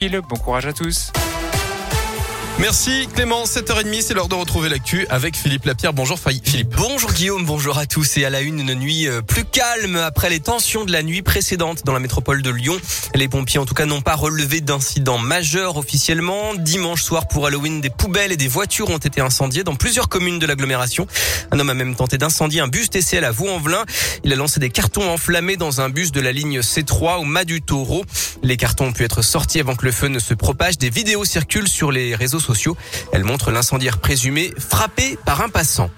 Bon courage à tous. Merci Clément, 7h30, c'est l'heure de retrouver l'actu avec Philippe Lapierre. Bonjour Philippe. Bonjour Guillaume, bonjour à tous et à la une, une nuit euh, plus calme après les tensions de la nuit précédente dans la métropole de Lyon. Les pompiers en tout cas n'ont pas relevé d'incidents majeurs officiellement. Dimanche soir pour Halloween, des poubelles et des voitures ont été incendiées dans plusieurs communes de l'agglomération. Un homme a même tenté d'incendier un bus TCL à Vaux-en-Velin. Il a lancé des cartons enflammés dans un bus de la ligne C3 au Mas du Taureau. Les cartons ont pu être sortis avant que le feu ne se propage. Des vidéos circulent sur les réseaux sociaux elle montre l'incendiaire présumé frappé par un passant.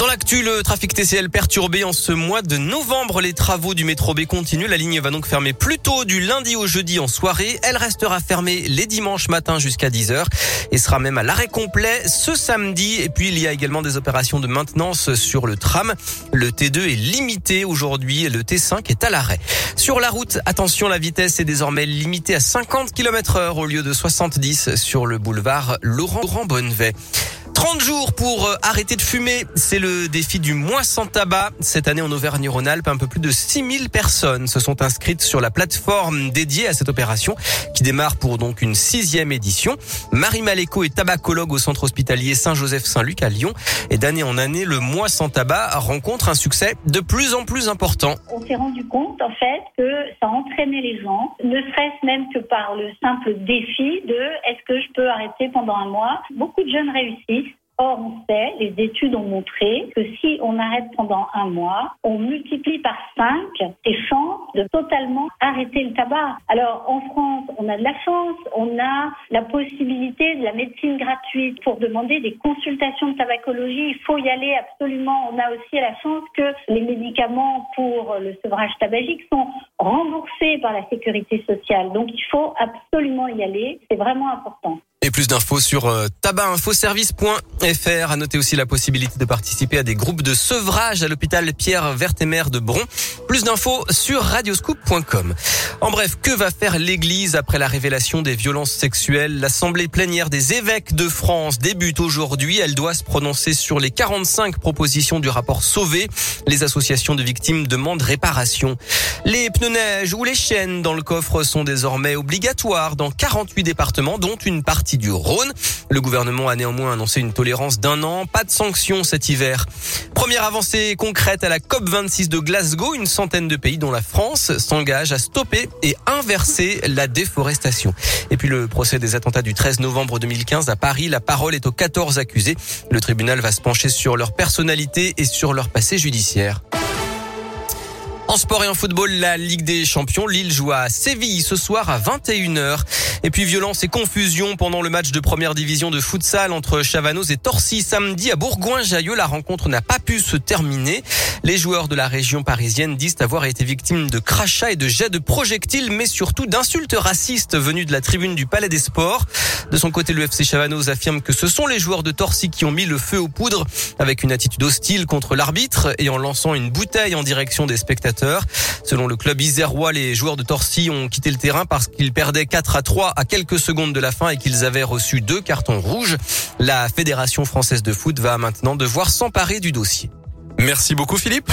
Dans l'actu, le trafic TCL perturbé en ce mois de novembre. Les travaux du métro B continuent. La ligne va donc fermer plus tôt du lundi au jeudi en soirée. Elle restera fermée les dimanches matin jusqu'à 10h et sera même à l'arrêt complet ce samedi. Et puis, il y a également des opérations de maintenance sur le tram. Le T2 est limité aujourd'hui et le T5 est à l'arrêt. Sur la route, attention, la vitesse est désormais limitée à 50 km heure au lieu de 70 sur le boulevard Laurent Bonnevet. 30 jours pour euh, arrêter de fumer, c'est le défi du mois sans tabac. Cette année en Auvergne-Rhône-Alpes, un peu plus de 6000 personnes se sont inscrites sur la plateforme dédiée à cette opération qui démarre pour donc une sixième édition. Marie Maléco est tabacologue au centre hospitalier Saint-Joseph-Saint-Luc à Lyon et d'année en année, le mois sans tabac rencontre un succès de plus en plus important. On s'est rendu compte en fait que ça entraînait les gens, ne serait-ce même que par le simple défi de est-ce que je peux arrêter pendant un mois? Beaucoup de jeunes réussissent Or, on sait, les études ont montré que si on arrête pendant un mois, on multiplie par cinq les chances de totalement arrêter le tabac. Alors, en France, on a de la chance, on a la possibilité de la médecine gratuite pour demander des consultations de tabacologie. Il faut y aller absolument. On a aussi la chance que les médicaments pour le sevrage tabagique sont remboursés par la sécurité sociale. Donc, il faut absolument y aller. C'est vraiment important. Et plus d'infos sur euh, À noter aussi la possibilité de participer à des groupes de sevrage à l'hôpital Pierre Vertemer de Bron. Plus d'infos sur radioscoop.com. En bref, que va faire l'Église après la révélation des violences sexuelles? L'Assemblée plénière des évêques de France débute aujourd'hui. Elle doit se prononcer sur les 45 propositions du rapport Sauvé. Les associations de victimes demandent réparation. Les pneus neige ou les chaînes dans le coffre sont désormais obligatoires dans 48 départements, dont une partie du Rhône. Le gouvernement a néanmoins annoncé une tolérance d'un an, pas de sanctions cet hiver. Première avancée concrète à la COP26 de Glasgow, une centaine de pays dont la France s'engage à stopper et inverser la déforestation. Et puis le procès des attentats du 13 novembre 2015 à Paris, la parole est aux 14 accusés. Le tribunal va se pencher sur leur personnalité et sur leur passé judiciaire. En sport et en football, la Ligue des Champions, Lille joue à Séville ce soir à 21h. Et puis violence et confusion pendant le match de première division de futsal entre Chavanoz et Torcy samedi à Bourgoin-Jallieu. La rencontre n'a pas pu se terminer. Les joueurs de la région parisienne disent avoir été victimes de crachats et de jets de projectiles, mais surtout d'insultes racistes venues de la tribune du Palais des Sports. De son côté, le FC Chavanoz affirme que ce sont les joueurs de Torcy qui ont mis le feu aux poudres avec une attitude hostile contre l'arbitre et en lançant une bouteille en direction des spectateurs. Selon le club isérois, les joueurs de Torcy ont quitté le terrain parce qu'ils perdaient 4 à 3 à quelques secondes de la fin et qu'ils avaient reçu deux cartons rouges. La Fédération française de foot va maintenant devoir s'emparer du dossier. Merci beaucoup Philippe.